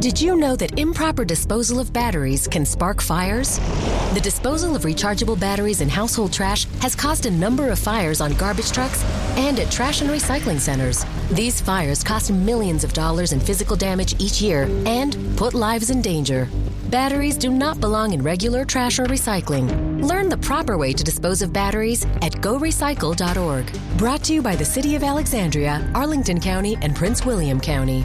Did you know that improper disposal of batteries can spark fires? The disposal of rechargeable batteries in household trash has caused a number of fires on garbage trucks and at trash and recycling centers. These fires cost millions of dollars in physical damage each year and put lives in danger. Batteries do not belong in regular trash or recycling. Learn the proper way to dispose of batteries at gorecycle.org. Brought to you by the City of Alexandria, Arlington County, and Prince William County.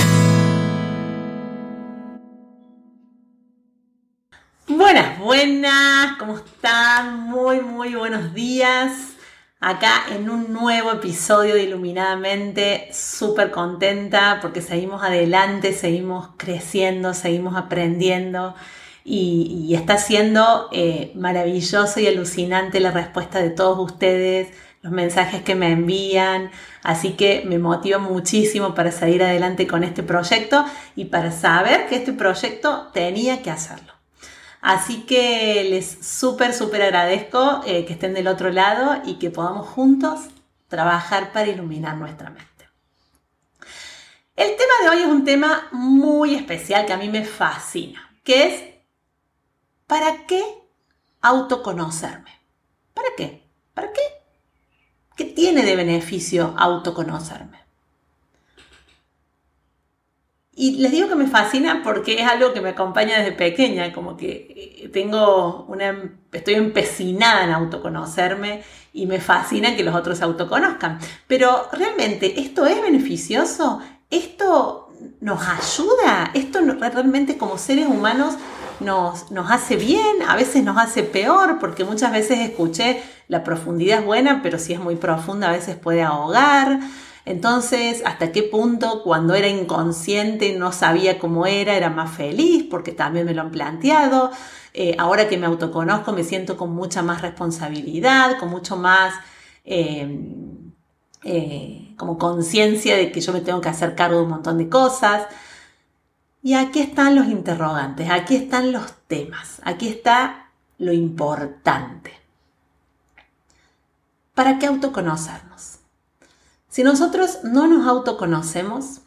Buenas, ¿cómo están? Muy, muy buenos días. Acá en un nuevo episodio de Iluminadamente, súper contenta porque seguimos adelante, seguimos creciendo, seguimos aprendiendo y, está siendo eh, maravilloso y alucinante la respuesta de todos ustedes, los mensajes que me envían, así que me motiva muchísimo para seguir adelante con este proyecto y para saber que este proyecto tenía que hacerlo. Así que les súper, súper agradezco eh, que estén del otro lado y que podamos juntos trabajar para iluminar nuestra mente. El tema de hoy es un tema muy especial que a mí me fascina, que es ¿para qué autoconocerme? ¿Para qué? ¿Para qué? ¿Qué tiene de beneficio autoconocerme? Y les digo que me fascina porque es algo que me acompaña desde pequeña, como que eh, tengo una, estoy empecinada en autoconocerme y me fascina que los otros se autoconozcan. Pero realmente, ¿esto es beneficioso? ¿Esto nos ayuda? ¿Esto realmente como seres humanos nos, nos hace bien? ¿A veces nos hace peor? Porque muchas veces escuché, la profundidad es buena, pero si es muy profunda a veces puede ahogar. Entonces, ¿hasta qué punto cuando era inconsciente no sabía cómo era, era más feliz? Porque también me lo han planteado. Eh, ahora que me autoconozco me siento con mucha más responsabilidad, con mucho más eh, eh, como conciencia de que yo me tengo que hacer cargo de un montón de cosas. Y aquí están los interrogantes, aquí están los temas, aquí está lo importante. ¿Para qué autoconocernos? Si nosotros no nos autoconocemos,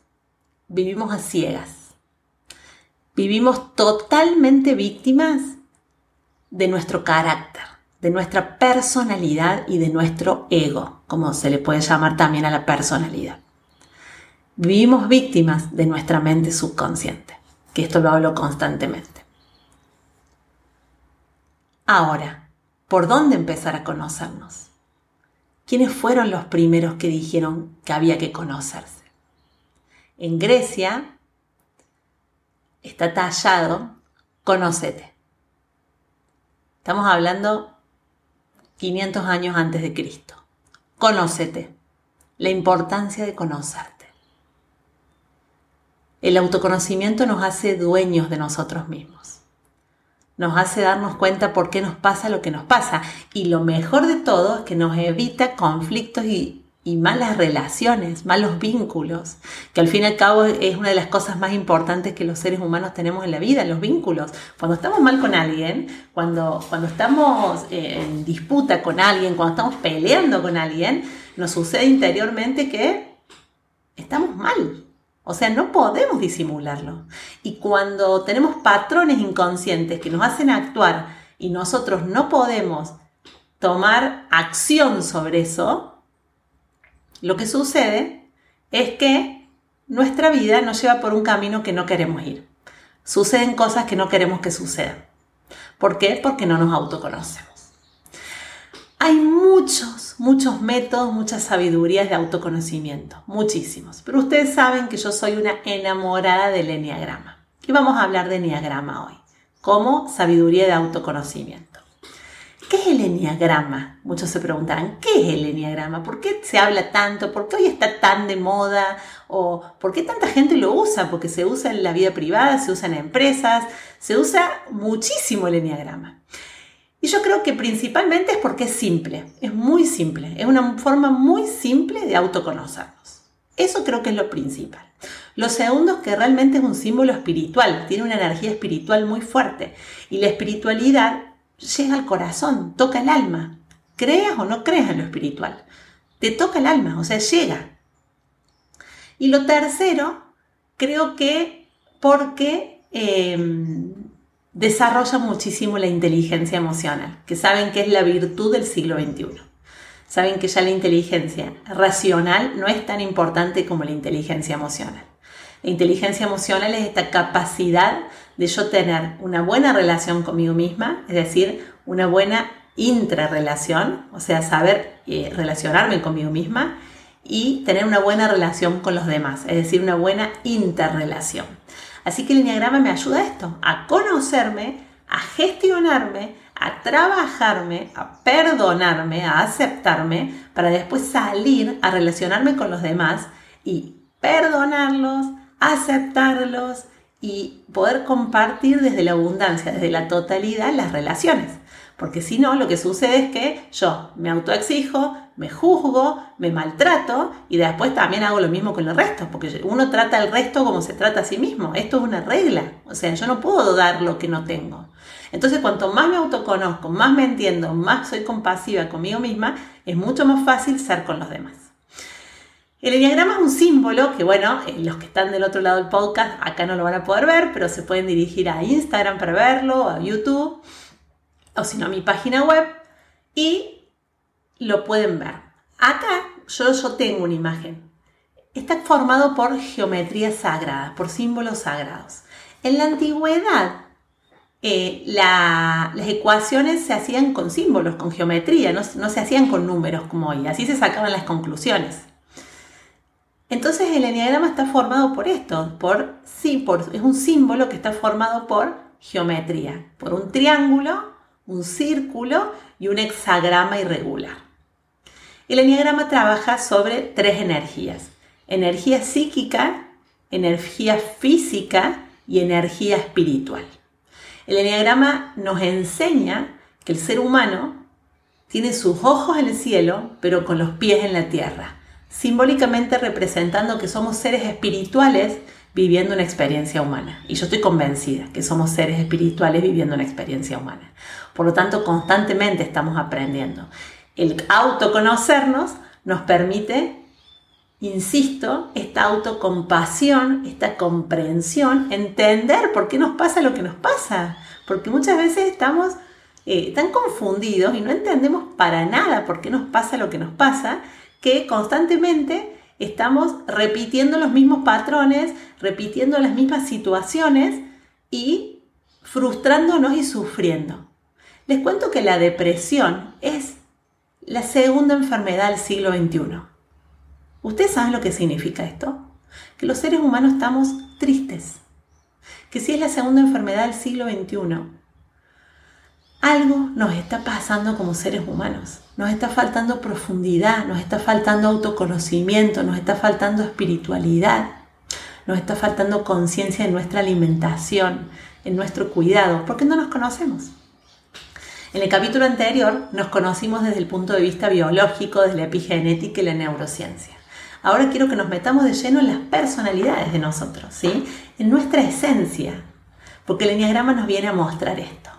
vivimos a ciegas. Vivimos totalmente víctimas de nuestro carácter, de nuestra personalidad y de nuestro ego, como se le puede llamar también a la personalidad. Vivimos víctimas de nuestra mente subconsciente, que esto lo hablo constantemente. Ahora, ¿por dónde empezar a conocernos? ¿Quiénes fueron los primeros que dijeron que había que conocerse? En Grecia está tallado, conócete. Estamos hablando 500 años antes de Cristo. Conócete. La importancia de conocerte. El autoconocimiento nos hace dueños de nosotros mismos nos hace darnos cuenta por qué nos pasa lo que nos pasa. Y lo mejor de todo es que nos evita conflictos y, malas relaciones, malos vínculos, que al fin y al cabo es una de las cosas más importantes que los seres humanos tenemos en la vida, los vínculos. Cuando estamos mal con alguien, cuando, cuando estamos eh, en disputa con alguien, cuando estamos peleando con alguien, nos sucede interiormente que estamos mal, o sea, no podemos disimularlo. Y cuando tenemos patrones inconscientes que nos hacen actuar y nosotros no podemos tomar acción sobre eso, lo que sucede es que nuestra vida nos lleva por un camino que no queremos ir. Suceden cosas que no queremos que sucedan. ¿Por qué? Porque no nos autoconocemos. Hay muchos, muchos métodos, muchas sabidurías de autoconocimiento, muchísimos. Pero ustedes saben que yo soy una enamorada del enneagrama. Y vamos a hablar de enneagrama hoy, como sabiduría de autoconocimiento. ¿Qué es el enneagrama? Muchos se preguntarán, ¿qué es el enneagrama? ¿Por qué se habla tanto? ¿Por qué hoy está tan de moda? ¿O por qué tanta gente lo usa? Porque se usa en la vida privada, se usa en empresas, Se usa muchísimo el enneagrama. Y yo creo que principalmente es porque es simple, es muy simple, es una forma muy simple de autoconocernos. Eso creo que es lo principal. Lo segundo es que realmente es un símbolo espiritual, tiene una energía espiritual muy fuerte. Y la espiritualidad llega al corazón, toca el alma. Creas o no creas en lo espiritual, te toca el alma, o sea, llega. Y lo tercero, creo que porque em, desarrolla muchísimo la inteligencia emocional, que saben que es la virtud del siglo XXI. Saben que ya la inteligencia racional no es tan importante como la inteligencia emocional. La inteligencia emocional es esta capacidad de yo tener una buena relación conmigo misma, es decir, una buena intrarrelación, o sea, saber eh, relacionarme conmigo misma y tener una buena relación con los demás, es decir, una buena interrelación. Así que el enneagrama me ayuda a esto, a conocerme, a gestionarme, a trabajarme, a perdonarme, a aceptarme, para después salir a relacionarme con los demás y perdonarlos, aceptarlos y poder compartir desde la abundancia, desde la totalidad las relaciones. Porque si no, lo que sucede es que yo me autoexijo, me juzgo, me maltrato y después también hago lo mismo con el resto, porque uno trata al resto como se trata a sí mismo. Esto es una regla. O sea, yo no puedo dar lo que no tengo. Entonces, cuanto más me autoconozco, más me entiendo, más soy compasiva conmigo misma, es mucho más fácil ser con los demás. El enneagrama es un símbolo que, bueno, eh, los que están del otro lado del podcast acá no lo van a poder ver, pero se pueden dirigir a Instagram para verlo, a YouTube, o si no mi página web, y lo pueden ver. Acá yo, yo tengo una imagen. Está formado por geometría sagrada, por símbolos sagrados. En la antigüedad, eh, las ecuaciones se hacían con símbolos, con geometría, no, no se hacían con números como hoy. Así se sacaban las conclusiones. Entonces el enneagrama está formado por esto, por, sí, es un símbolo que está formado por geometría, por un triángulo, un círculo y un hexagrama irregular. El enneagrama trabaja sobre tres energías, energía psíquica, energía física y energía espiritual. El enneagrama nos enseña que el ser humano tiene sus ojos en el cielo, pero con los pies en la tierra simbólicamente representando que somos seres espirituales viviendo una experiencia humana. Y yo estoy convencida que somos seres espirituales viviendo una experiencia humana. Por lo tanto, constantemente estamos aprendiendo. El autoconocernos nos permite, insisto, esta autocompasión, esta comprensión, entender por qué nos pasa lo que nos pasa. Porque muchas veces estamos eh, tan confundidos y no entendemos para nada por qué nos pasa lo que nos pasa que constantemente estamos repitiendo los mismos patrones, repitiendo las mismas situaciones y frustrándonos y sufriendo. Les cuento que la depresión es la segunda enfermedad del siglo XXI. ¿Ustedes saben lo que significa esto? Que los seres humanos estamos tristes. Que si es la segunda enfermedad del siglo XXI, algo nos está pasando como seres humanos. Nos está faltando profundidad, nos está faltando autoconocimiento, nos está faltando espiritualidad, nos está faltando conciencia en nuestra alimentación, en nuestro cuidado, porque no nos conocemos. En el capítulo anterior nos conocimos desde el punto de vista biológico, desde la epigenética y la neurociencia. Ahora quiero que nos metamos de lleno en las personalidades de nosotros, ¿sí? en nuestra esencia, porque el enneagrama nos viene a mostrar esto.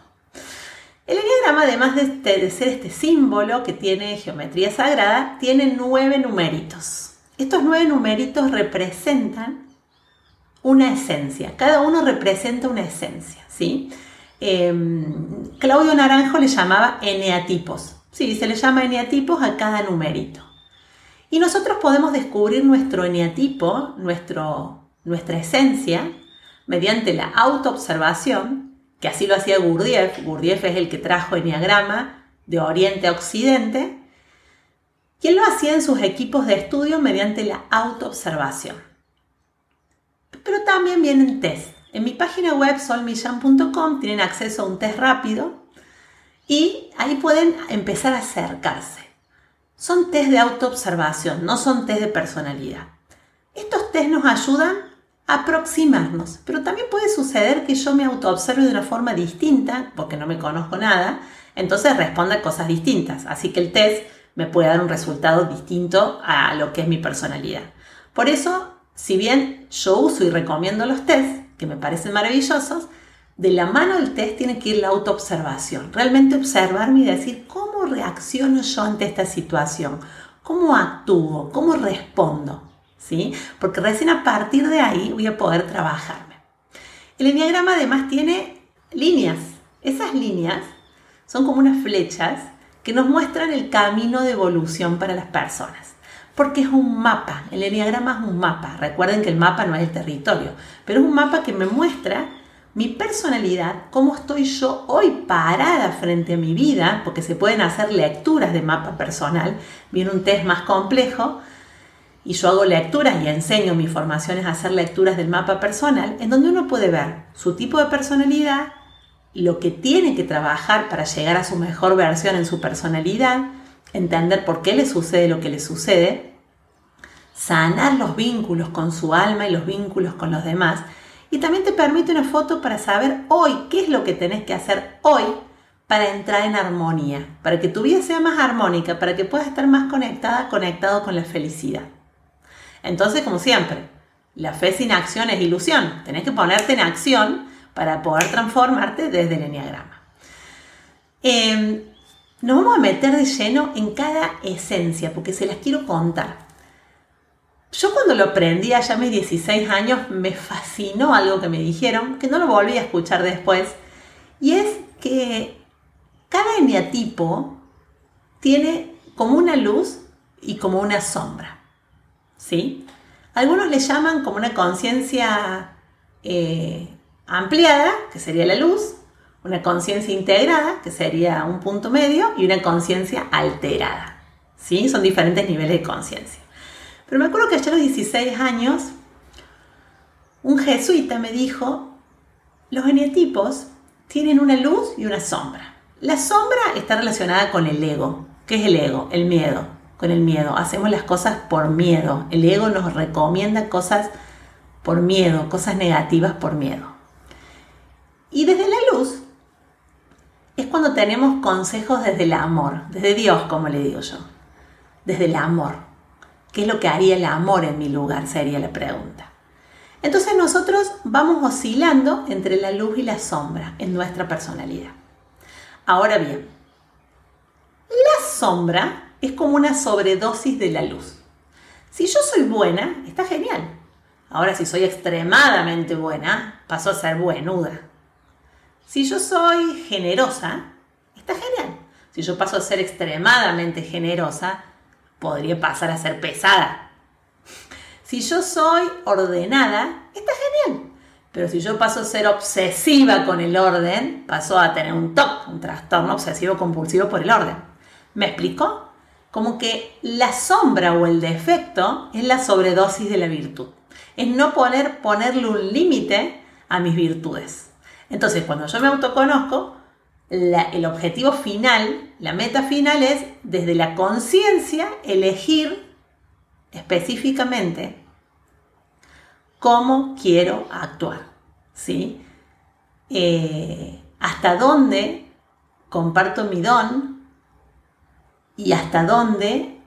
El enneagrama, además este, de, ser este símbolo que tiene geometría sagrada, tiene nueve numeritos. Estos nueve numeritos representan una esencia. Cada uno representa una esencia, ¿sí? Em, Claudio Naranjo le llamaba eneatipos. Sí, se le llama eneatipos a cada numerito. Y nosotros podemos descubrir nuestro eneatipo, nuestro, nuestra esencia, mediante la autoobservación que así lo hacía Gurdjieff. Gurdjieff es el que trajo Enneagrama de Oriente a Occidente. Y lo hacía en sus equipos de estudio mediante la autoobservación. Pero también vienen test. En mi página web solmillan.com tienen acceso a un test rápido y ahí pueden empezar a acercarse. Son test de autoobservación, no son test de personalidad. Estos test nos ayudan aproximarnos. Pero también puede suceder que yo me autoobserve de una forma distinta, porque no me conozco nada, entonces responda cosas distintas. Así que el test me puede dar un resultado distinto a lo que es mi personalidad. Por eso, si bien yo uso y recomiendo los tests, que me parecen maravillosos, de la mano del test tiene que ir la autoobservación. Realmente observarme y decir cómo reacciono yo ante esta situación, cómo actúo, cómo respondo. ¿Sí? Porque recién a partir de ahí voy a poder trabajarme. El enneagrama además tiene líneas. Esas líneas son como unas flechas que nos muestran el camino de evolución para las personas. Porque es un mapa, el enneagrama es un mapa. Recuerden que el mapa no es el territorio, pero es un mapa que me muestra mi personalidad, cómo estoy yo hoy parada frente a mi vida, porque se pueden hacer lecturas de mapa personal, viene un test más complejo, y yo hago lecturas y enseño mis formaciones a hacer lecturas del mapa personal, en donde uno puede ver su tipo de personalidad, lo que tiene que trabajar para llegar a su mejor versión en su personalidad, entender por qué le sucede lo que le sucede, sanar los vínculos con su alma y los vínculos con los demás, y también te permite una foto para saber hoy qué es lo que tenés que hacer hoy para entrar en armonía, para que tu vida sea más armónica, para que puedas estar más conectada, conectado con la felicidad. Entonces, como siempre, la fe sin acción es ilusión. Tenés que ponerte en acción para poder transformarte desde el enneagrama. Em, nos vamos a meter de lleno en cada esencia, porque se las quiero contar. Yo cuando lo aprendí allá a mis 16 años me fascinó algo que me dijeron, que no lo volví a escuchar después, y es que cada eneatipo tiene como una luz y como una sombra. ¿Sí? Algunos le llaman como una conciencia eh, ampliada, que sería la luz, una conciencia integrada, que sería un punto medio, y una conciencia alterada. ¿Sí? Son diferentes niveles de conciencia. Pero me acuerdo que allá a los 16 años, un jesuita me dijo, los eneatipos tienen una luz y una sombra. La sombra está relacionada con el ego. ¿Qué es el ego? El miedo. Con el miedo. Hacemos las cosas por miedo. El ego nos recomienda cosas por miedo, cosas negativas por miedo. Y desde la luz es cuando tenemos consejos desde el amor, desde Dios, como le digo yo. Desde el amor. ¿Qué es lo que haría el amor en mi lugar? Sería la pregunta. Entonces nosotros vamos oscilando entre la luz y la sombra en nuestra personalidad. Ahora bien, la sombra es como una sobredosis de la luz. Si yo soy buena, está genial. Ahora si soy extremadamente buena, paso a ser buenuda. Si yo soy generosa, está genial. Si yo paso a ser extremadamente generosa, podría pasar a ser pesada. Si yo soy ordenada, está genial. Pero si yo paso a ser obsesiva con el orden, paso a tener un TOC, un trastorno obsesivo compulsivo por el orden. ¿Me explico? Como que la sombra o el defecto es la sobredosis de la virtud. Es no poner, ponerle un límite a mis virtudes. Entonces, cuando yo me autoconozco, el objetivo final, la meta final es desde la conciencia elegir específicamente cómo quiero actuar, ¿sí? Eh, hasta dónde comparto mi don y hasta dónde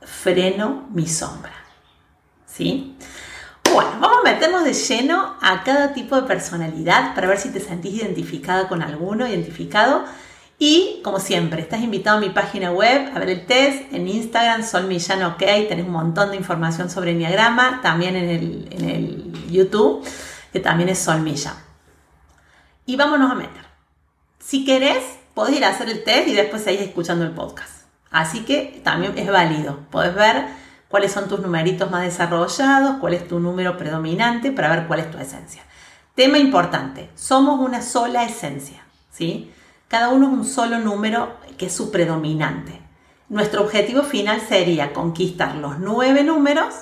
freno mi sombra, ¿sí? Bueno, vamos a meternos de lleno a cada tipo de personalidad para ver si te sentís identificada con alguno, identificado. Y como siempre, estás invitado a mi página web a ver el test en Instagram, Sol Millán OK, tenés un montón de información sobre Enneagrama, también en el, YouTube, que también es Sol Millán. Y vámonos a meter. Si querés, podés ir a hacer el test y después seguir escuchando el podcast. Así que también es válido. Podés ver cuáles son tus numeritos más desarrollados, cuál es tu número predominante para ver cuál es tu esencia. Tema importante, somos una sola esencia, ¿sí? Cada uno es un solo número que es su predominante. Nuestro objetivo final sería conquistar los nueve números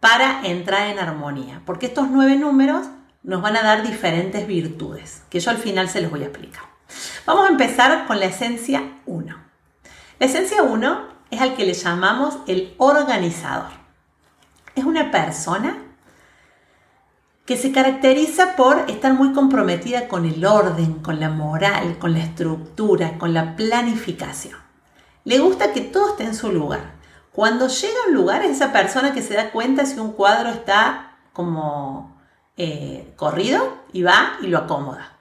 para entrar en armonía, porque estos nueve números nos van a dar diferentes virtudes, que yo al final se los voy a explicar. Vamos a empezar con la esencia 1. La esencia 1 es al que le llamamos el organizador. Es una persona que se caracteriza por estar muy comprometida con el orden, con la moral, con la estructura, con la planificación. Le gusta que todo esté en su lugar. Cuando llega a un lugar es esa persona que se da cuenta si un cuadro está como eh, corrido y va y lo acomoda.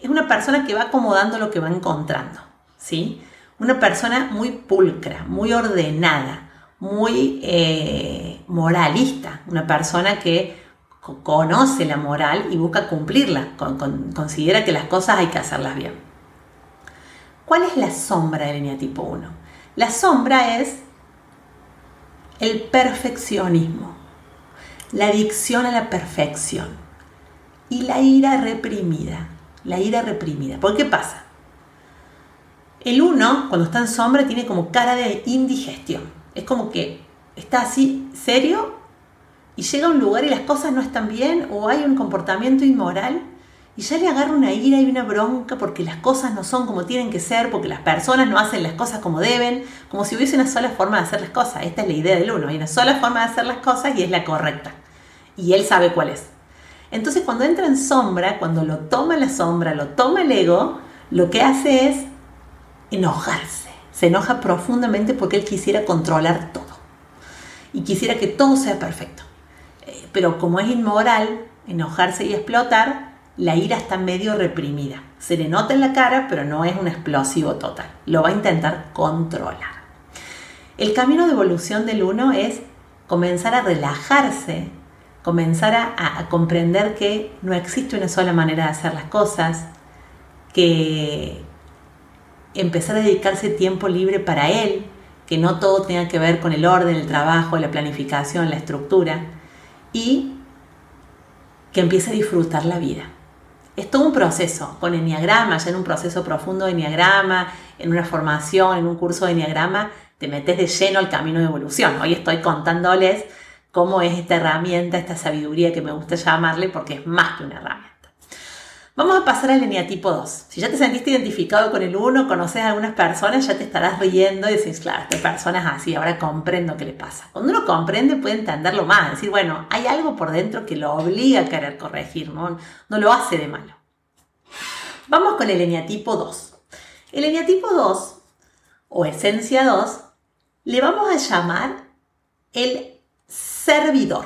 Es una persona que va acomodando lo que va encontrando, ¿sí? Una persona muy pulcra, muy ordenada, muy eh, moralista, una persona que conoce la moral y busca cumplirla, considera que las cosas hay que hacerlas bien. ¿Cuál es la sombra del eneatipo 1? La sombra es el perfeccionismo, la adicción a la perfección y la ira reprimida. La ira reprimida. ¿Por qué pasa? El 1, cuando está en sombra, tiene como cara de indigestión. Es como que está así serio y llega a un lugar y las cosas no están bien o hay un comportamiento inmoral y ya le agarra una ira y una bronca porque las cosas no son como tienen que ser, porque las personas no hacen las cosas como deben, como si hubiese una sola forma de hacer las cosas. Esta es la idea del uno, hay una sola forma de hacer las cosas y es la correcta. Y él sabe cuál es. Entonces cuando entra en sombra, cuando lo toma la sombra, lo toma el ego, lo que hace es enojarse. Se enoja profundamente porque él quisiera controlar todo. Y quisiera que todo sea perfecto pero como es inmoral, enojarse y explotar, la ira está medio reprimida. Se le nota en la cara, pero no es un explosivo total. Lo va a intentar controlar. El camino de evolución del uno es comenzar a relajarse, comenzar a, a, comprender que no existe una sola manera de hacer las cosas, que empezar a dedicarse tiempo libre para él, que no todo tenga que ver con el orden, el trabajo, la planificación, la estructura, y que empiece a disfrutar la vida. Es todo un proceso, con enneagrama, ya en un proceso profundo de enneagrama, en una formación, en un curso de enneagrama, te metes de lleno al camino de evolución. Hoy estoy contándoles cómo es esta herramienta, esta sabiduría que me gusta llamarle, porque es más que una herramienta. Vamos a pasar al eneatipo 2. Si ya te sentiste identificado con el 1, conoces a algunas personas, ya te estarás riendo y decís, claro, esta persona es así, ahora comprendo qué le pasa. Cuando uno comprende puede entenderlo más, decir, bueno, hay algo por dentro que lo obliga a querer corregir, no, no lo hace de malo. Vamos con el eneatipo 2. El eneatipo 2, o esencia 2, le vamos a llamar el servidor.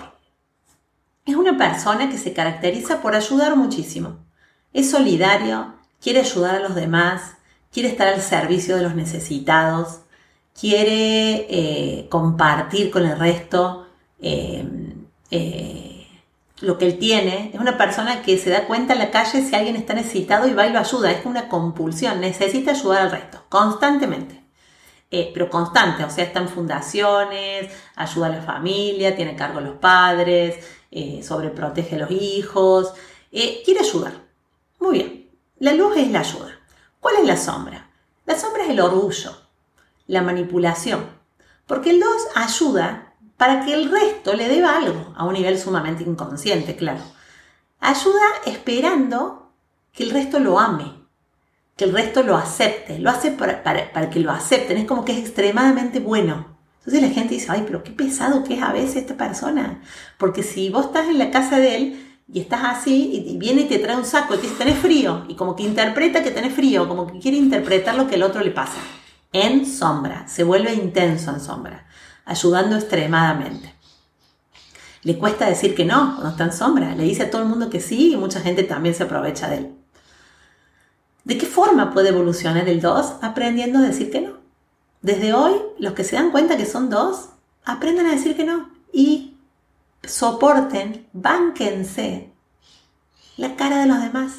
Es una persona que se caracteriza por ayudar muchísimo es solidario, quiere ayudar a los demás, quiere estar al servicio de los necesitados, quiere eh, compartir con el resto eh, eh, lo que él tiene. Es una persona que se da cuenta en la calle si alguien está necesitado y va y lo ayuda. Es una compulsión, necesita ayudar al resto, constantemente. pero constante, o sea, está en fundaciones, ayuda a la familia, tiene cargo a los padres, sobreprotege a los hijos, quiere ayudar. Muy bien, la luz es la ayuda. ¿Cuál es la sombra? La sombra es el orgullo, la manipulación, porque el 2 ayuda para que el resto le deba algo, a un nivel sumamente inconsciente, claro. Ayuda esperando que el resto lo ame, que el resto lo acepte, lo hace para, para, que lo acepten, es como que es extremadamente bueno. Entonces la gente dice, ay, pero qué pesado que es a veces esta persona, porque si vos estás en la casa de él, y estás así y viene y te trae un saco y te dice, tenés frío, y como que interpreta que tenés frío, como que quiere interpretar lo que el otro le pasa. En sombra, se vuelve intenso en sombra, ayudando extremadamente. Le cuesta decir que no cuando está en sombra, le dice a todo el mundo que sí y mucha gente también se aprovecha de él. ¿De qué forma puede evolucionar el 2? Aprendiendo a decir que no. Desde hoy, los que se dan cuenta que son dos, aprendan a decir que no y soporten, bánquense la cara de los demás,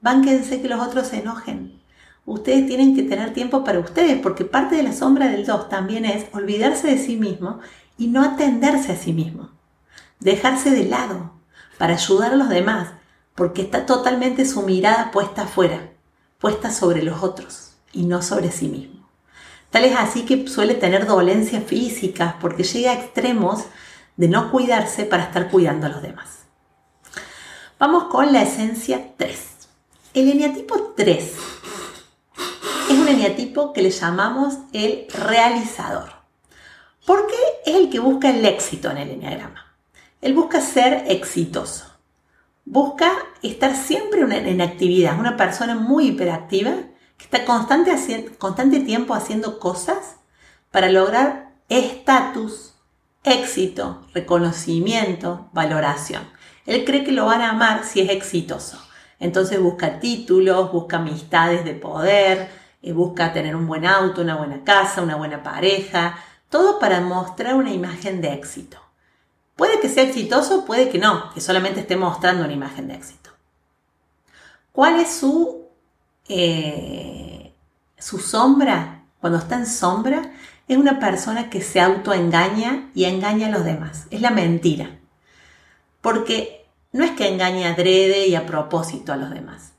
bánquense que los otros se enojen. Ustedes tienen que tener tiempo para ustedes, porque parte de la sombra del 2 también es olvidarse de sí mismo y no atenderse a sí mismo. Dejarse de lado para ayudar a los demás, porque está totalmente su mirada puesta afuera, puesta sobre los otros y no sobre sí mismo. Tal es así que suele tener dolencias físicas porque llega a extremos de no cuidarse para estar cuidando a los demás. Vamos con la esencia 3. El eneatipo 3 es un eneatipo que le llamamos el realizador. Porque es el que busca el éxito en el eneagrama. Él busca ser exitoso. busca estar siempre en actividad, una persona muy hiperactiva que está constante, constante tiempo haciendo cosas para lograr estatus, éxito, reconocimiento, valoración. Él cree que lo van a amar si es exitoso. Entonces busca títulos, busca amistades de poder, eh, busca tener un buen auto, una buena casa, una buena pareja, todo para mostrar una imagen de éxito. Puede que sea exitoso, puede que no, que solamente esté mostrando una imagen de éxito. ¿Cuál es su, eh, su sombra? Cuando está en sombra, es una persona que se autoengaña y engaña a los demás. Es la mentira. Porque no es que engañe adrede y a propósito a los demás.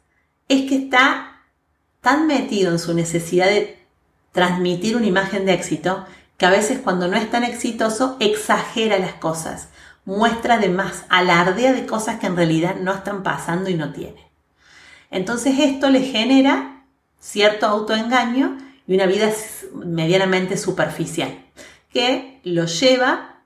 Es que está tan metido en su necesidad de transmitir una imagen de éxito que a veces cuando no es tan exitoso exagera las cosas, muestra de más, alardea de cosas que en realidad no están pasando y no tiene. Entonces esto le genera cierto autoengaño y una vida medianamente superficial, que lo lleva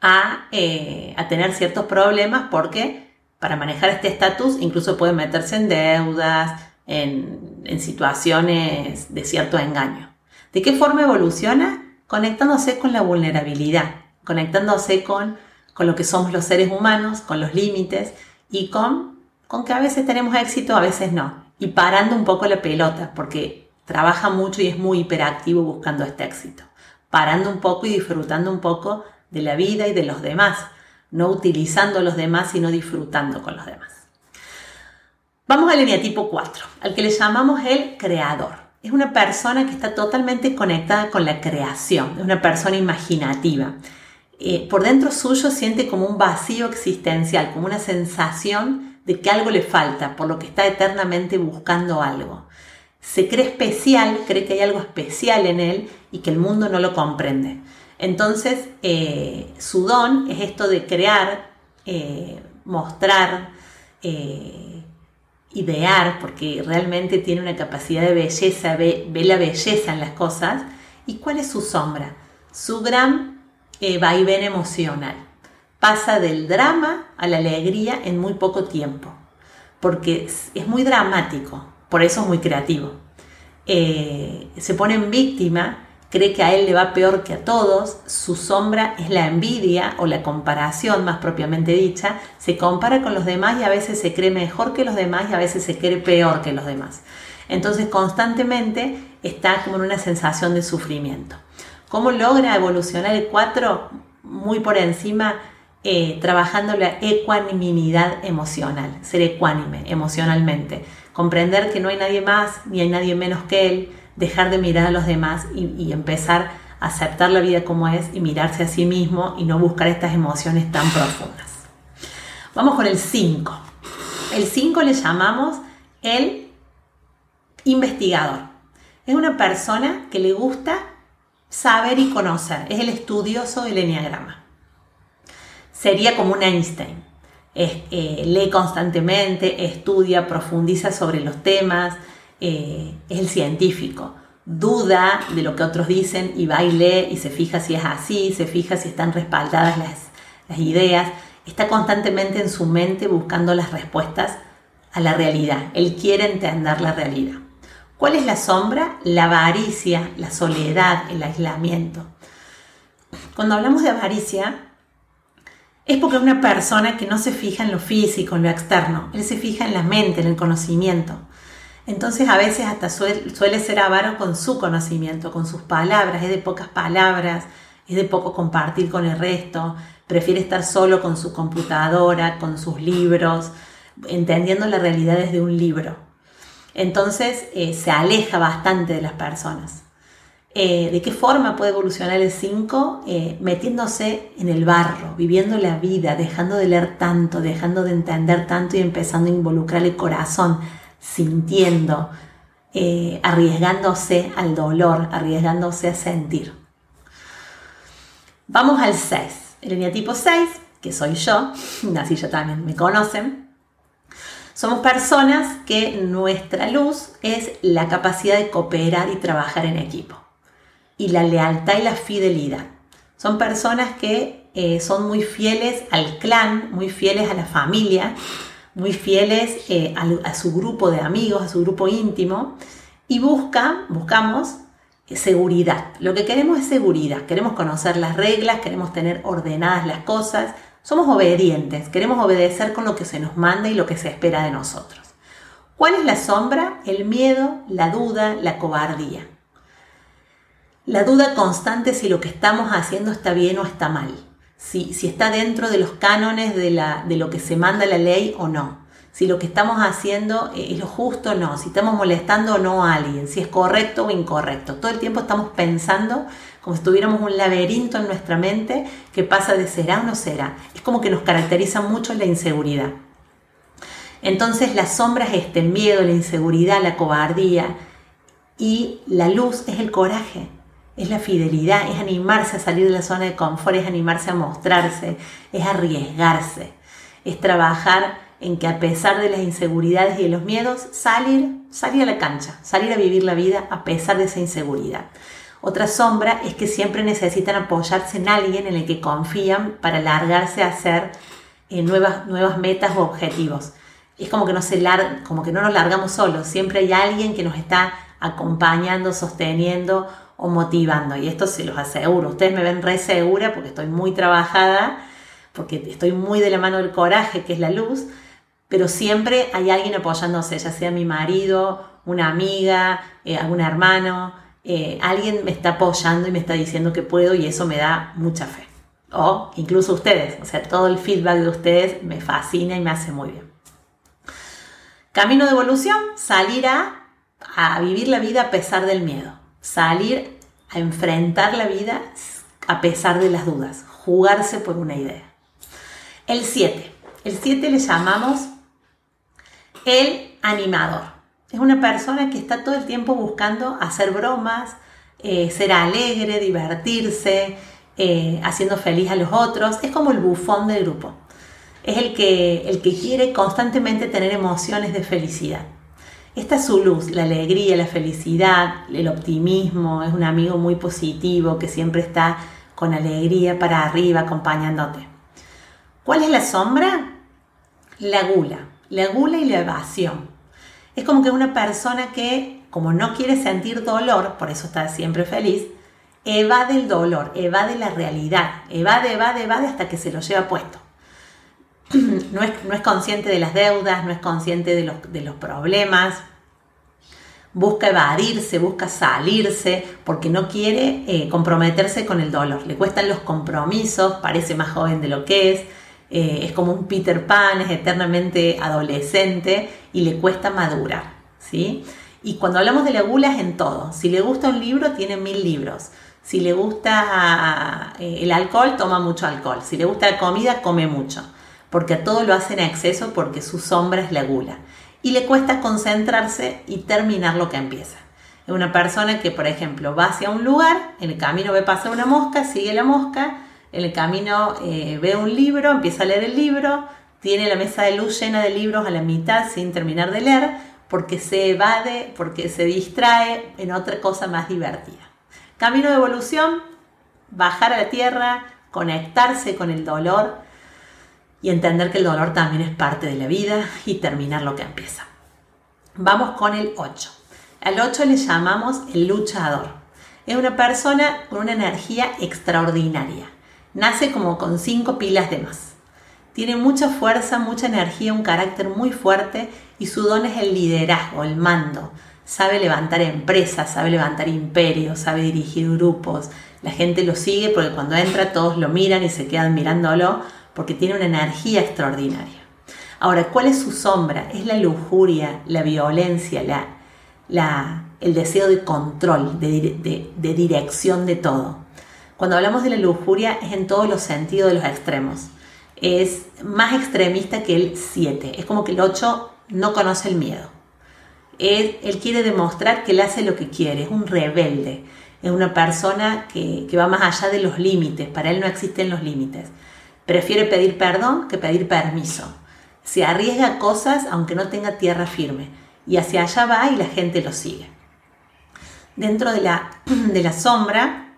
a, eh, a tener ciertos problemas porque para manejar este estatus incluso puede meterse en deudas, en, en situaciones de cierto engaño. ¿De qué forma evoluciona? conectándose con la vulnerabilidad, conectándose con, con lo que somos los seres humanos, con los límites y con, con que a veces tenemos éxito, a veces no. Y parando un poco la pelota, porque trabaja mucho y es muy hiperactivo buscando este éxito. Parando un poco y disfrutando un poco de la vida y de los demás, no utilizando a los demás, sino disfrutando con los demás. Vamos al eneatipo 4, al que le llamamos el creador es una persona que está totalmente conectada con la creación, es una persona imaginativa. Eh, por dentro suyo siente como un vacío existencial, como una sensación de que algo le falta, por lo que está eternamente buscando algo. Se cree especial, cree que hay algo especial en él y que el mundo no lo comprende. Entonces, eh, su don es esto de crear, eh, mostrar, idear, porque realmente tiene una capacidad de belleza, ve, la belleza en las cosas. ¿Y cuál es su sombra? Su gran eh, vaivén emocional. Pasa del drama a la alegría en muy poco tiempo, porque es, muy dramático, por eso es muy creativo. Eh, se pone en víctima cree que a él le va peor que a todos, su sombra es la envidia o la comparación más propiamente dicha, se compara con los demás y a veces se cree mejor que los demás y a veces se cree peor que los demás. Entonces constantemente está como en una sensación de sufrimiento. ¿Cómo logra evolucionar el 4? Muy por encima, eh, trabajando la ecuanimidad emocional, ser ecuánime emocionalmente, comprender que no hay nadie más ni hay nadie menos que él, dejar de mirar a los demás y, empezar a aceptar la vida como es y mirarse a sí mismo y no buscar estas emociones tan profundas. Vamos con el 5. El 5 le llamamos el investigador. Es una persona que le gusta saber y conocer. Es el estudioso del enneagrama. Sería como un Einstein. Eh, lee constantemente, estudia, profundiza sobre los temas, eh, es el científico. Duda de lo que otros dicen y va y lee y se fija si es así, se fija si están respaldadas las, las ideas. Está constantemente en su mente buscando las respuestas a la realidad. Él quiere entender la realidad. ¿Cuál es la sombra? La avaricia, la soledad, el aislamiento. Cuando hablamos de avaricia, es porque una persona que no se fija en lo físico, en lo externo, él se fija en la mente, en el conocimiento. Entonces a veces hasta suele, ser avaro con su conocimiento, con sus palabras, es de pocas palabras, es de poco compartir con el resto, prefiere estar solo con su computadora, con sus libros, entendiendo la realidad desde un libro. Entonces eh, se aleja bastante de las personas. Eh, ¿De qué forma puede evolucionar el 5? Eh, metiéndose en el barro, viviendo la vida, dejando de leer tanto, dejando de entender tanto y empezando a involucrar el corazón, sintiendo, eh, arriesgándose al dolor, arriesgándose a sentir. Vamos al 6. El eneatipo 6, que soy yo, así ya también me conocen, somos personas que nuestra luz es la capacidad de cooperar y trabajar en equipo. Y la lealtad y la fidelidad. Son personas que eh, son muy fieles al clan, muy fieles a la familia, muy fieles eh, a, su grupo de amigos, a su grupo íntimo, y buscan, buscamos seguridad. Lo que queremos es seguridad. Queremos conocer las reglas, queremos tener ordenadas las cosas. Somos obedientes, queremos obedecer con lo que se nos manda y lo que se espera de nosotros. ¿Cuál es la sombra? El miedo, la duda, la cobardía. La duda constante si lo que estamos haciendo está bien o está mal. Si, si está dentro de los cánones de, la, de lo que se manda la ley o no si lo que estamos haciendo eh, es lo justo o no, si estamos molestando o no a alguien, si es correcto o incorrecto. Todo el tiempo estamos pensando como si tuviéramos un laberinto en nuestra mente que pasa de será o no será. Es como que nos caracteriza mucho la inseguridad. Entonces la sombra es este miedo, la inseguridad, la cobardía y la luz es el coraje, es la fidelidad, es animarse a salir de la zona de confort, es animarse a mostrarse, es arriesgarse, es trabajar en que a pesar de las inseguridades y de los miedos, salir, salir a la cancha, salir a vivir la vida a pesar de esa inseguridad. Otra sombra es que siempre necesitan apoyarse en alguien en el que confían para largarse a hacer eh, nuevas, nuevas metas o objetivos. Es como que, no se como que no nos largamos solos, siempre hay alguien que nos está acompañando, sosteniendo o motivando. Y esto se los aseguro. Ustedes me ven re segura porque estoy muy trabajada, porque estoy muy de la mano del coraje, que es la luz, pero siempre hay alguien apoyándose, ya sea mi marido, una amiga, eh, algún hermano, eh, alguien me está apoyando y me está diciendo que puedo y eso me da mucha fe. O incluso ustedes, o sea, todo el feedback de ustedes me fascina y me hace muy bien. Camino de evolución, salir a, a vivir la vida a pesar del miedo, salir a enfrentar la vida a pesar de las dudas, jugarse por una idea. El 7. El 7 le llamamos el animador. Es una persona que está todo el tiempo buscando hacer bromas, eh, ser alegre, divertirse, eh, haciendo feliz a los otros. Es como el bufón del grupo. Es el que, el que quiere constantemente tener emociones de felicidad. Esta es su luz, la alegría, la felicidad, el optimismo. Es un amigo muy positivo que siempre está con alegría para arriba acompañándote. ¿Cuál es la sombra? La gula la gula y la evasión. Es como que una persona que, como no quiere sentir dolor, por eso está siempre feliz, evade el dolor, evade la realidad, evade, evade, evade hasta que se lo lleva puesto. No es, no es consciente de las deudas, no es consciente de los, de los problemas, busca evadirse, busca salirse, porque no quiere eh, comprometerse con el dolor. Le cuestan los compromisos, parece más joven de lo que es, eh, es como un Peter Pan, es eternamente adolescente y le cuesta madurar, ¿sí? Y cuando hablamos de la gula es en todo. Si le gusta un libro, tiene mil libros. Si le gusta eh, el alcohol, toma mucho alcohol. Si le gusta la comida, come mucho. Porque a todo lo hace en exceso porque su sombra es la gula. Y le cuesta concentrarse y terminar lo que empieza. Es una persona que, por ejemplo, va hacia un lugar, en el camino ve pasar una mosca, sigue la mosca, en el camino eh, ve un libro, empieza a leer el libro, tiene la mesa de luz llena de libros a la mitad sin terminar de leer, porque se evade, porque se distrae en otra cosa más divertida. Camino de evolución, bajar a la tierra, conectarse con el dolor y entender que el dolor también es parte de la vida y terminar lo que empieza. Vamos con el 8. Al 8 le llamamos el luchador. Es una persona con una energía extraordinaria. Nace como con cinco pilas de más. Tiene mucha fuerza, mucha energía, un carácter muy fuerte y su don es el liderazgo, el mando. Sabe levantar empresas, sabe levantar imperios, sabe dirigir grupos. La gente lo sigue porque cuando entra todos lo miran y se quedan mirándolo porque tiene una energía extraordinaria. Ahora, ¿cuál es su sombra? Es la lujuria, la violencia, el deseo de control, de dirección de todo. Cuando hablamos de la lujuria es en todos los sentidos de los extremos. Es más extremista que el 7. Es como que el 8 no conoce el miedo. Él, quiere demostrar que él hace lo que quiere, es un rebelde, es una persona que va más allá de los límites, para él no existen los límites. Prefiere pedir perdón que pedir permiso. Se arriesga cosas aunque no tenga tierra firme y hacia allá va y la gente lo sigue. Dentro de la, de la sombra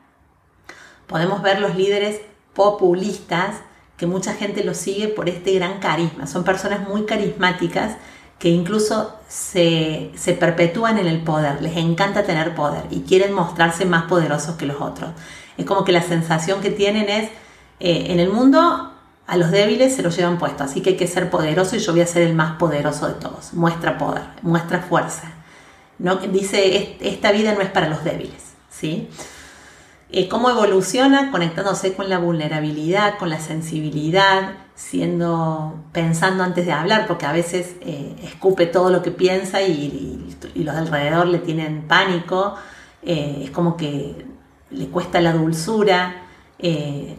podemos ver los líderes populistas que mucha gente lo sigue por este gran carisma. Son personas muy carismáticas que incluso se, perpetúan en el poder, les encanta tener poder y quieren mostrarse más poderosos que los otros. Es como que la sensación que tienen es, eh, en el mundo a los débiles se los llevan puesto, así que hay que ser poderoso y yo voy a ser el más poderoso de todos. Muestra poder, muestra fuerza. Dice, esta vida no es para los débiles. ¿sí? Eh, ¿Cómo evoluciona? Conectándose con la vulnerabilidad, con la sensibilidad, siendo, pensando antes de hablar, porque a veces eh, escupe todo lo que piensa y, los de alrededor le tienen pánico. Es como que le cuesta la dulzura.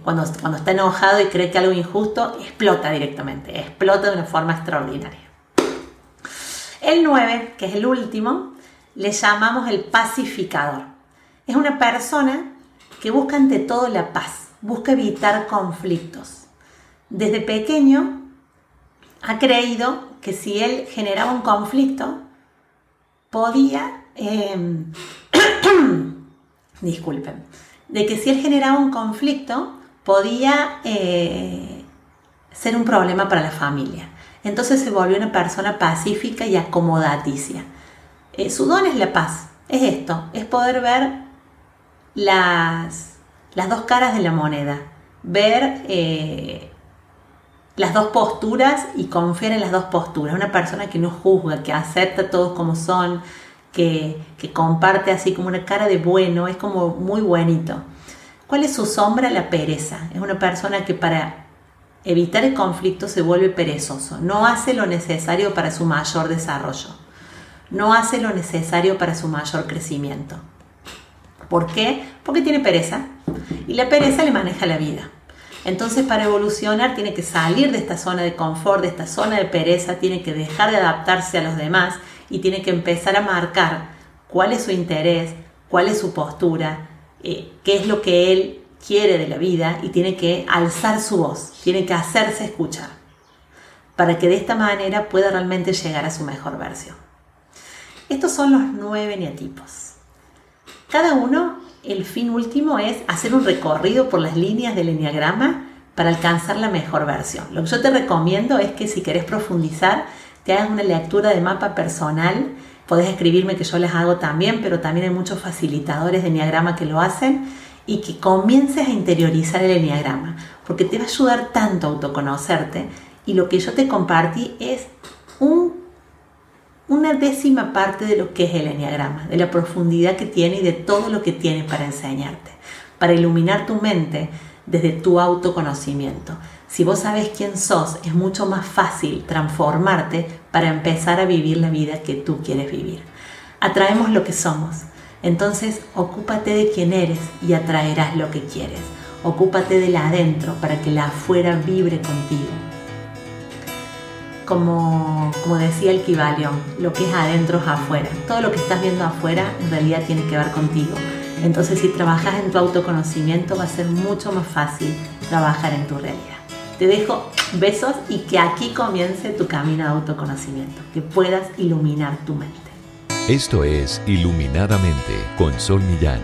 Cuando, cuando está enojado y cree que algo injusto, explota directamente, explota de una forma extraordinaria. El 9, que es el último, le llamamos el pacificador. Es una persona que busca ante todo la paz, busca evitar conflictos. Desde pequeño ha creído que si él generaba un conflicto, podía, em, disculpen, de que si él generaba un conflicto, podía eh, ser un problema para la familia. Entonces se volvió una persona pacífica y acomodaticia. Eh, su don es la paz, es esto, es poder ver las, las dos caras de la moneda, ver eh, las dos posturas y confiar en las dos posturas. Una persona que no juzga, que acepta a todos como son, que, comparte así como una cara de bueno, es como muy buenito. ¿Cuál es su sombra? La pereza. Es una persona que para evitar el conflicto se vuelve perezoso, no hace lo necesario para su mayor desarrollo, no hace lo necesario para su mayor crecimiento. ¿Por qué? Porque tiene pereza. Y la pereza le maneja la vida. Entonces para evolucionar tiene que salir de esta zona de confort, de esta zona de pereza, tiene que dejar de adaptarse a los demás y tiene que empezar a marcar cuál es su interés, cuál es su postura, eh, qué es lo que él quiere de la vida y tiene que alzar su voz, tiene que hacerse escuchar para que de esta manera pueda realmente llegar a su mejor versión. Estos son los nueve neatipos. Cada uno, el fin último es hacer un recorrido por las líneas del enneagrama para alcanzar la mejor versión. Lo que yo te recomiendo es que si querés profundizar, te hagas una lectura de mapa personal. Podés escribirme que yo les hago también, pero también hay muchos facilitadores de enneagrama que lo hacen y que comiences a interiorizar el enneagrama, porque te va a ayudar tanto a autoconocerte y lo que yo te compartí es un una décima parte de lo que es el enneagrama, de la profundidad que tiene y de todo lo que tiene para enseñarte, para iluminar tu mente desde tu autoconocimiento. Si vos sabes quién sos, es mucho más fácil transformarte para empezar a vivir la vida que tú quieres vivir. Atraemos lo que somos. Entonces, ocúpate de quién eres y atraerás lo que quieres. Ocúpate de la adentro para que la afuera vibre contigo como, decía el Kibalion, lo que es adentro es afuera. Todo lo que estás viendo afuera en realidad tiene que ver contigo. Entonces si trabajas en tu autoconocimiento va a ser mucho más fácil trabajar en tu realidad. Te dejo besos y que aquí comience tu camino de autoconocimiento, que puedas iluminar tu mente. Esto es Iluminadamente con Sol Millán.